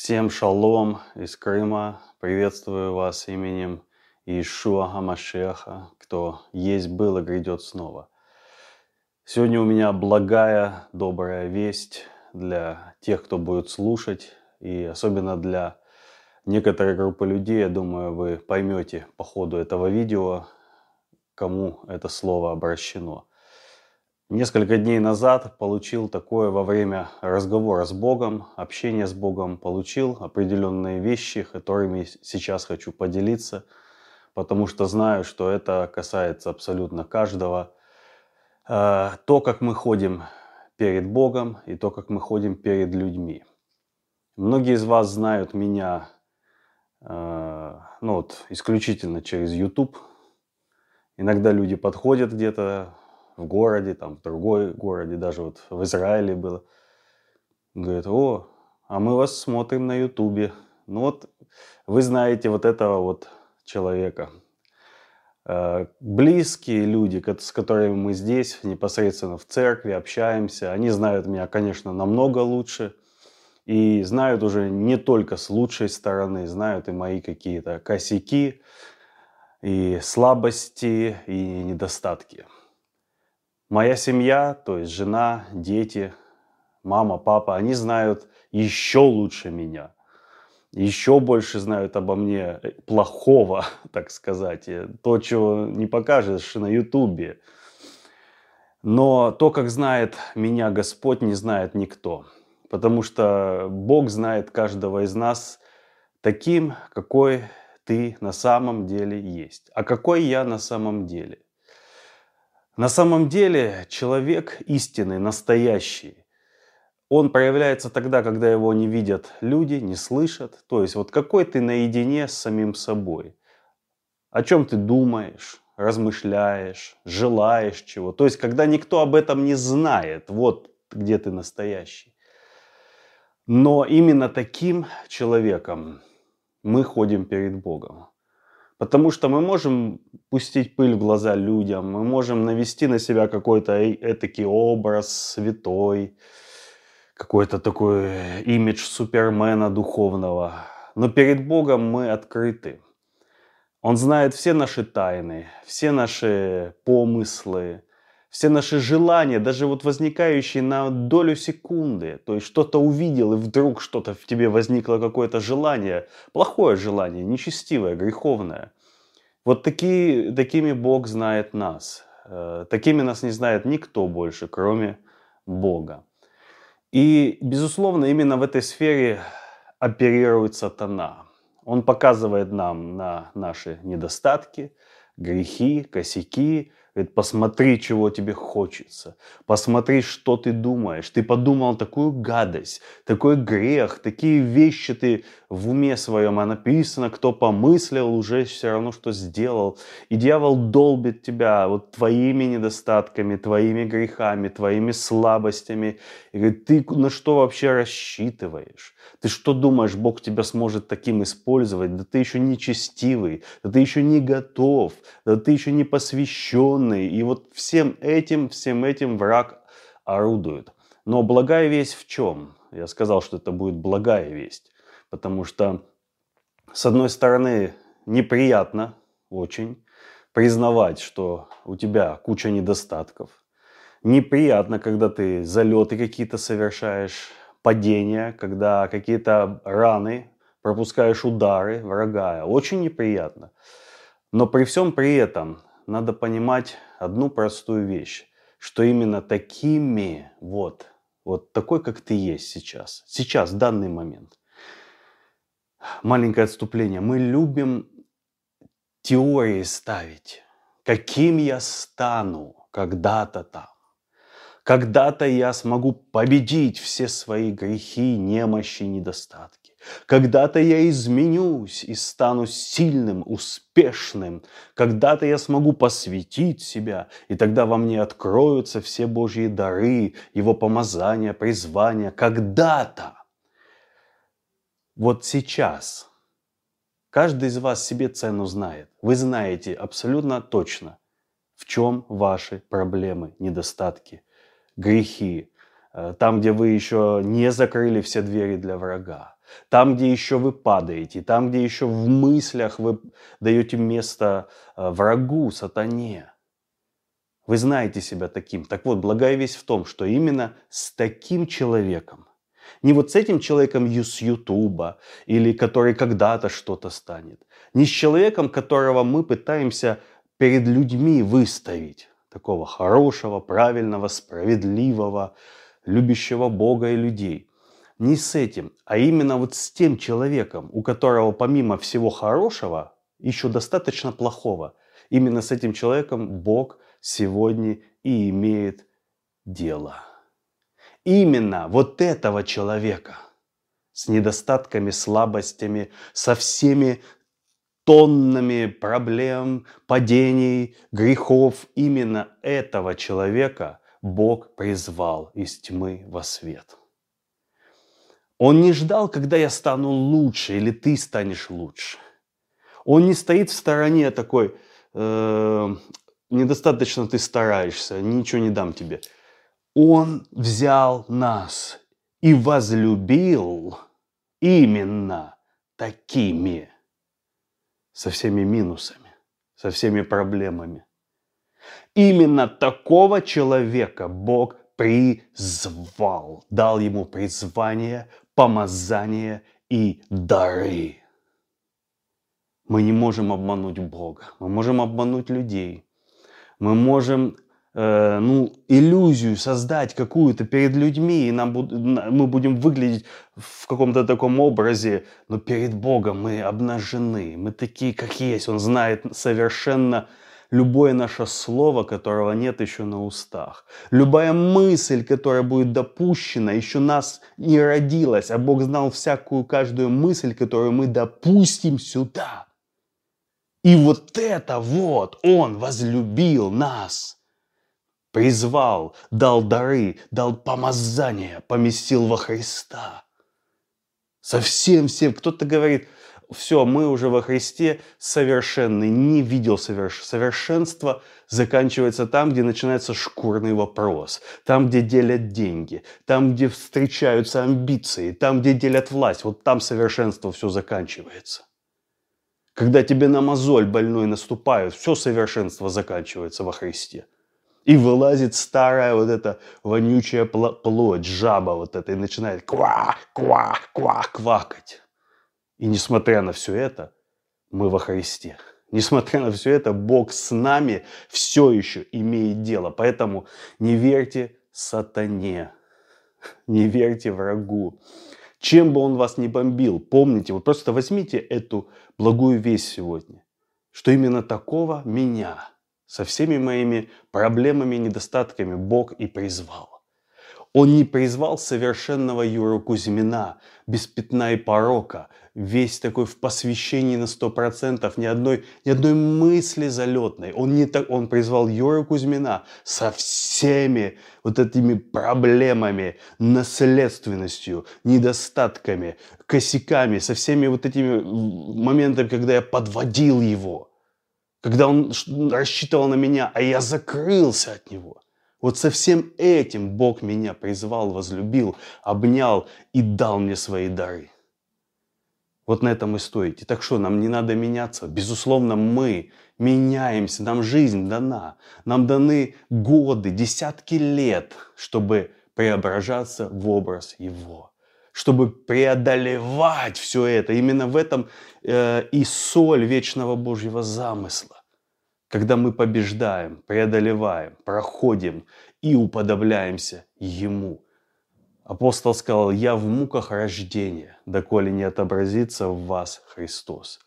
Всем шалом из Крыма. Приветствую вас именем Иешуа Гамашеха, кто есть, был и грядет снова. Сегодня у меня благая, добрая весть для тех, кто будет слушать, и особенно для некоторой группы людей, я думаю, вы поймете по ходу этого видео, кому это слово обращено. Несколько дней назад получил такое во время разговора с Богом, общения с Богом, получил определенные вещи, которыми сейчас хочу поделиться, потому что знаю, что это касается абсолютно каждого. Э, то, как мы ходим перед Богом и то, как мы ходим перед людьми. Многие из вас знают меня э, ну вот, исключительно через YouTube. Иногда люди подходят где-то в городе, там, в другой городе, даже вот в Израиле было. Говорит, о, а мы вас смотрим на Ютубе. Ну вот, вы знаете вот этого вот человека. Э, близкие люди, с которыми мы здесь, непосредственно в церкви, общаемся, они знают меня, конечно, намного лучше. И знают уже не только с лучшей стороны, знают и мои какие-то косяки, и слабости, и недостатки. Моя семья, то есть жена, дети, мама, папа, они знают еще лучше меня. Еще больше знают обо мне плохого, так сказать. То, чего не покажешь на ютубе. Но то, как знает меня Господь, не знает никто. Потому что Бог знает каждого из нас таким, какой ты на самом деле есть. А какой я на самом деле. На самом деле человек истинный, настоящий, он проявляется тогда, когда его не видят люди, не слышат. То есть вот какой ты наедине с самим собой. О чем ты думаешь, размышляешь, желаешь чего. То есть когда никто об этом не знает, вот где ты настоящий. Но именно таким человеком мы ходим перед Богом. Потому что мы можем пустить пыль в глаза людям, мы можем навести на себя какой-то этакий образ святой, какой-то такой имидж супермена духовного. Но перед Богом мы открыты. Он знает все наши тайны, все наши помыслы, все наши желания, даже вот возникающие на долю секунды, то есть что-то увидел и вдруг что-то в тебе возникло какое-то желание, плохое желание, нечестивое, греховное. Вот такие, такими Бог знает нас. Э, такими нас не знает никто больше, кроме Бога. И, безусловно, именно в этой сфере оперирует сатана. Он показывает нам на наши недостатки, грехи, косяки, Говорит, посмотри, чего тебе хочется. Посмотри, что ты думаешь. Ты подумал такую гадость, такой грех, такие вещи ты в уме своем. А написано, кто помыслил, уже все равно, что сделал. И дьявол долбит тебя вот твоими недостатками, твоими грехами, твоими слабостями. И говорит, ты на что вообще рассчитываешь? Ты что думаешь, Бог тебя сможет таким использовать? Да ты еще не честивый, да ты еще не готов, да ты еще не посвященный. И вот всем этим, всем этим враг орудует. Но благая весть в чем? Я сказал, что это будет благая весть. Потому что, с одной стороны, неприятно очень признавать, что у тебя куча недостатков. Неприятно, когда ты залеты какие-то совершаешь, падения, когда какие-то раны, пропускаешь удары врага. Очень неприятно. Но при всем при этом надо понимать одну простую вещь, что именно такими вот, вот такой, как ты есть сейчас, сейчас, в данный момент. Маленькое отступление. Мы любим теории ставить. Каким я стану когда-то там. Когда-то я смогу победить все свои грехи, немощи, недостатки. Когда-то я изменюсь и стану сильным, успешным. Когда-то я смогу посвятить себя, и тогда во мне откроются все Божьи дары, Его помазания, призвания. Когда-то. Вот сейчас. Каждый из вас себе цену знает. Вы знаете абсолютно точно, в чем ваши проблемы, недостатки – грехи, э, там, где вы еще не закрыли все двери для врага, там, где еще вы падаете, там, где еще в мыслях вы даете место э, врагу, сатане. Вы знаете себя таким. Так вот, благая весть в том, что именно с таким человеком, не вот с этим человеком с Ютуба, или который когда-то что-то станет, не с человеком, которого мы пытаемся перед людьми выставить, такого хорошего, правильного, справедливого, любящего Бога и людей. Не с этим, а именно вот с тем человеком, у которого помимо всего хорошего еще достаточно плохого. Именно с этим человеком Бог сегодня и имеет дело. Именно вот этого человека с недостатками, слабостями, со всеми тоннами проблем, падений, грехов. Именно этого человека Бог призвал из тьмы во свет. Он не ждал, когда я стану лучше или ты станешь лучше. Он не стоит в стороне такой, э, недостаточно ты стараешься, ничего не дам тебе. Он взял нас и возлюбил именно такими со всеми минусами, со всеми проблемами. Именно такого человека Бог призвал, дал ему призвание, помазание и дары. Мы не можем обмануть Бога, мы можем обмануть людей, мы можем Э, ну, иллюзию создать какую-то перед людьми, и нам, мы будем выглядеть в каком-то таком образе, но перед Богом мы обнажены, мы такие, как есть. Он знает совершенно любое наше слово, которого нет еще на устах. Любая мысль, которая будет допущена, еще нас не родилась, а Бог знал всякую, каждую мысль, которую мы допустим сюда. И вот это вот Он возлюбил нас – призвал, дал дары, дал помазание, поместил во Христа. Совсем всем. Кто-то говорит, все, мы уже во Христе совершенны, не видел соверш... совершенства, заканчивается там, где начинается шкурный вопрос, там, где делят деньги, там, где встречаются амбиции, там, где делят власть, вот там совершенство все заканчивается. Когда тебе на мозоль больной наступают, все совершенство заканчивается во Христе. И вылазит старая вот эта вонючая плоть, жаба вот эта, и начинает ква, ква, ква, квакать. И несмотря на все это, мы во Христе. Несмотря на все это, Бог с нами все еще имеет дело. Поэтому не верьте сатане, не верьте врагу. Чем бы он вас ни бомбил, помните, вот просто возьмите эту благую весть сегодня, что именно такого меня – со всеми моими проблемами недостатками Бог и призвал. Он не призвал совершенного Юру Кузьмина, без пятна и порока, весь такой в посвящении на сто процентов, ни одной, ни одной мысли залетной. Он, не так, он призвал Юру Кузьмина со всеми вот этими проблемами, наследственностью, недостатками, косяками, со всеми вот этими моментами, когда я подводил его – когда он рассчитывал на меня, а я закрылся от него. Вот со всем этим Бог меня призвал, возлюбил, обнял и дал мне свои дары. Вот на этом и стоите. Так что, нам не надо меняться. Безусловно, мы меняемся, нам жизнь дана. Нам даны годы, десятки лет, чтобы преображаться в образ Его чтобы преодолевать все это. Именно в этом э, и соль вечного Божьего замысла. Когда мы побеждаем, преодолеваем, проходим и уподобляемся Ему. Апостол сказал, я в муках рождения, доколе не отобразится в вас Христос.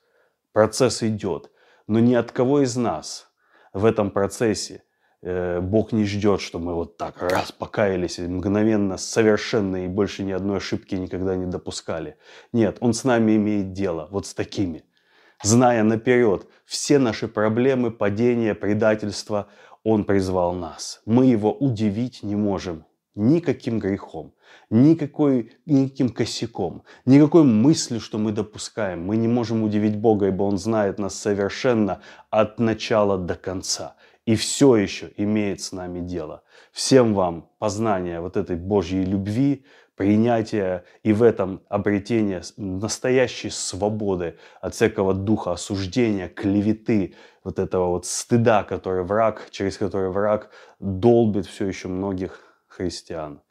Процесс идет, но ни от кого из нас в этом процессе Бог не ждет, что мы вот так раз покаялись мгновенно, совершенно и больше ни одной ошибки никогда не допускали. Нет, Он с нами имеет дело, вот с такими. Зная наперед все наши проблемы, падения, предательства, Он призвал нас. Мы Его удивить не можем никаким грехом, никакой, никаким косяком, никакой мыслью, что мы допускаем. Мы не можем удивить Бога, ибо Он знает нас совершенно от начала до конца. И все еще имеет с нами дело. Всем вам познания вот этой Божьей любви, принятия и в этом обретение настоящей свободы от всякого духа осуждения, клеветы, вот этого вот стыда, который враг, через который враг долбит все еще многих христиан.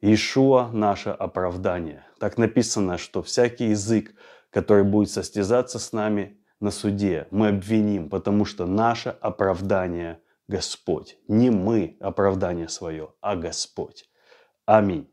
Иешуа – наше оправдание. Так написано, что всякий язык, который будет состязаться с нами на суде, мы обвиним, потому что наше оправдание – Господь. Не мы оправдание свое, а Господь. Аминь.